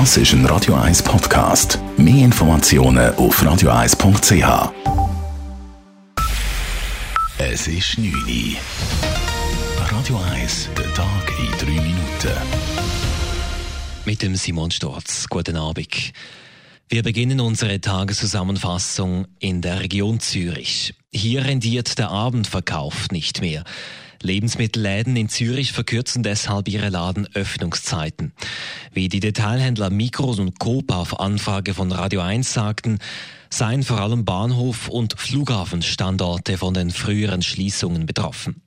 Das ist ein Radio 1 Podcast. Mehr Informationen auf radio1.ch. Es ist 9 Uhr. Radio 1, der Tag in 3 Minuten. Mit dem Simon Storz. Guten Abend. Wir beginnen unsere Tageszusammenfassung in der Region Zürich. Hier rendiert der Abendverkauf nicht mehr. Lebensmittelläden in Zürich verkürzen deshalb ihre Ladenöffnungszeiten. Wie die Detailhändler Mikros und Coop auf Anfrage von Radio 1 sagten, seien vor allem Bahnhof- und Flughafenstandorte von den früheren Schließungen betroffen.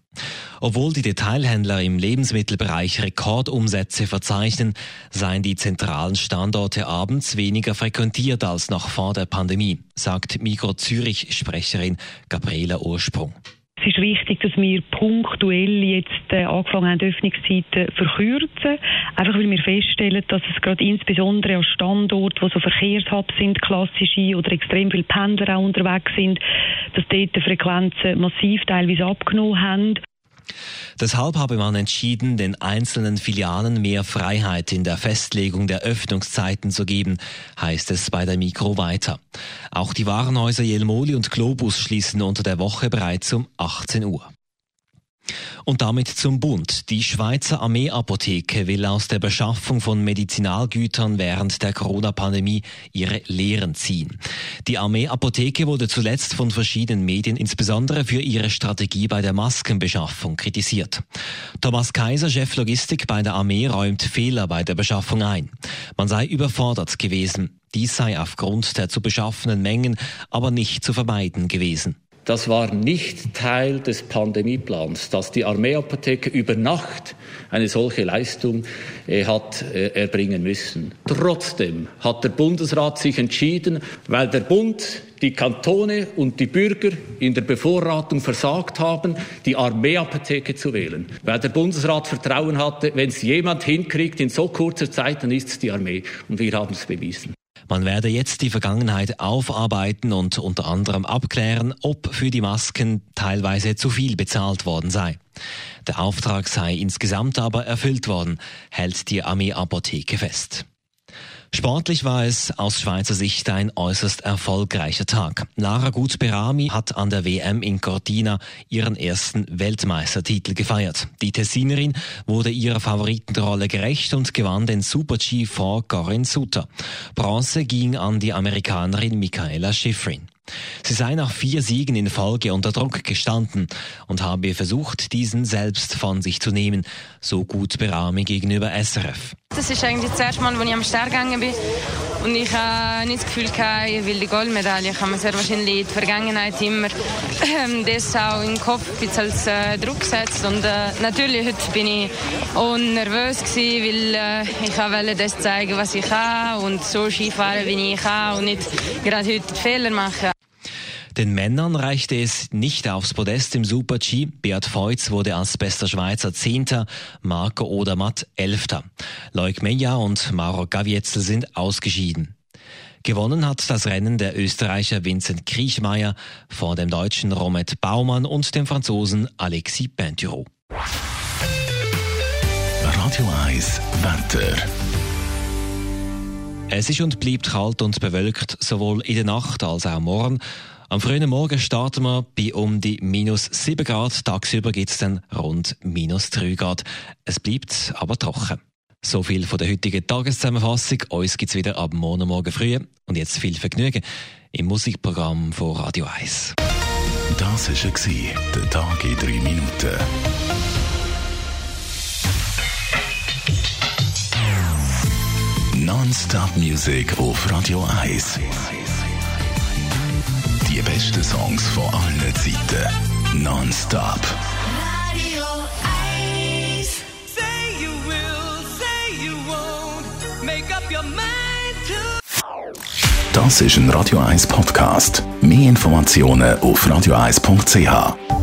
Obwohl die Detailhändler im Lebensmittelbereich Rekordumsätze verzeichnen, seien die zentralen Standorte abends weniger frequentiert als noch vor der Pandemie, sagt Mikro Zürich Sprecherin Gabriela Ursprung. Es ist wichtig, dass wir punktuell jetzt äh, angefangen haben, Öffnungszeiten verkürzen. Einfach weil wir feststellen, dass es gerade insbesondere an Standorten, wo so Verkehrshubs sind, klassische oder extrem viele Pendler auch unterwegs sind, dass dort die Frequenzen massiv teilweise abgenommen haben. Deshalb habe man entschieden, den einzelnen Filialen mehr Freiheit in der Festlegung der Öffnungszeiten zu geben, heißt es bei der Mikro weiter. Auch die Warenhäuser Jelmoli und Globus schließen unter der Woche bereits um 18 Uhr. Und damit zum Bund. Die Schweizer Armeeapotheke will aus der Beschaffung von Medizinalgütern während der Corona-Pandemie ihre Lehren ziehen. Die Armeeapotheke wurde zuletzt von verschiedenen Medien insbesondere für ihre Strategie bei der Maskenbeschaffung kritisiert. Thomas Kaiser, Chef Logistik bei der Armee, räumt Fehler bei der Beschaffung ein. Man sei überfordert gewesen. Dies sei aufgrund der zu beschaffenen Mengen aber nicht zu vermeiden gewesen. Das war nicht Teil des Pandemieplans, dass die Armeeapotheke über Nacht eine solche Leistung äh, hat äh, erbringen müssen. Trotzdem hat der Bundesrat sich entschieden, weil der Bund, die Kantone und die Bürger in der Bevorratung versagt haben, die Armeeapotheke zu wählen. Weil der Bundesrat Vertrauen hatte, wenn es jemand hinkriegt in so kurzer Zeit, dann ist es die Armee. Und wir haben es bewiesen. Man werde jetzt die Vergangenheit aufarbeiten und unter anderem abklären, ob für die Masken teilweise zu viel bezahlt worden sei. Der Auftrag sei insgesamt aber erfüllt worden, hält die Armeeapotheke fest. Sportlich war es aus Schweizer Sicht ein äußerst erfolgreicher Tag. Lara Gut-Berami hat an der WM in Cortina ihren ersten Weltmeistertitel gefeiert. Die Tessinerin wurde ihrer Favoritenrolle gerecht und gewann den Super-G vor Corinne Suter. Bronze ging an die Amerikanerin Michaela Schifrin. Sie sei nach vier Siegen in Folge unter Druck gestanden und habe versucht, diesen selbst von sich zu nehmen, so gut Berami gegenüber SRF. Das ist eigentlich das erste Mal, als ich am Stern gegangen bin. Und ich habe nicht das Gefühl, gehabt, ich will die Goldmedaille. Ich habe mir sehr wahrscheinlich in der Vergangenheit immer ähm, das auch im Kopf als äh, Druck gesetzt. Und äh, natürlich heute bin ich auch nervös gewesen, weil äh, ich wollte das zeigen, was ich kann und so Skifahren, wie ich kann und nicht gerade heute Fehler machen. Den Männern reichte es nicht aufs Podest im Super-G. Beat Feutz wurde als bester Schweizer Zehnter, Marco Odermatt Elfter. Leuk Meja und Mauro Gavietzel sind ausgeschieden. Gewonnen hat das Rennen der Österreicher Vincent Kriechmeier vor dem Deutschen Romet Baumann und dem Franzosen Alexis Pinturo. Radio 1 Wetter. Es ist und bleibt kalt und bewölkt, sowohl in der Nacht als auch morgen. Am frühen Morgen starten wir bei um die minus 7 Grad. Tagsüber gibt es dann rund minus 3 Grad. Es bleibt aber trocken. So viel von der heutigen Tageszusammenfassung. Uns gibt es wieder ab morgen Morgen früh. Und jetzt viel Vergnügen im Musikprogramm von Radio 1. Das war der Tag in 3 Minuten. Non-Stop Music auf Radio 1. Die besten Songs von allen Zeiten. Non-stop. Radio 1. Say you will, say you won't. Make up your mind to. Das ist ein Radio 1 Podcast. Mehr Informationen auf radio1.ch.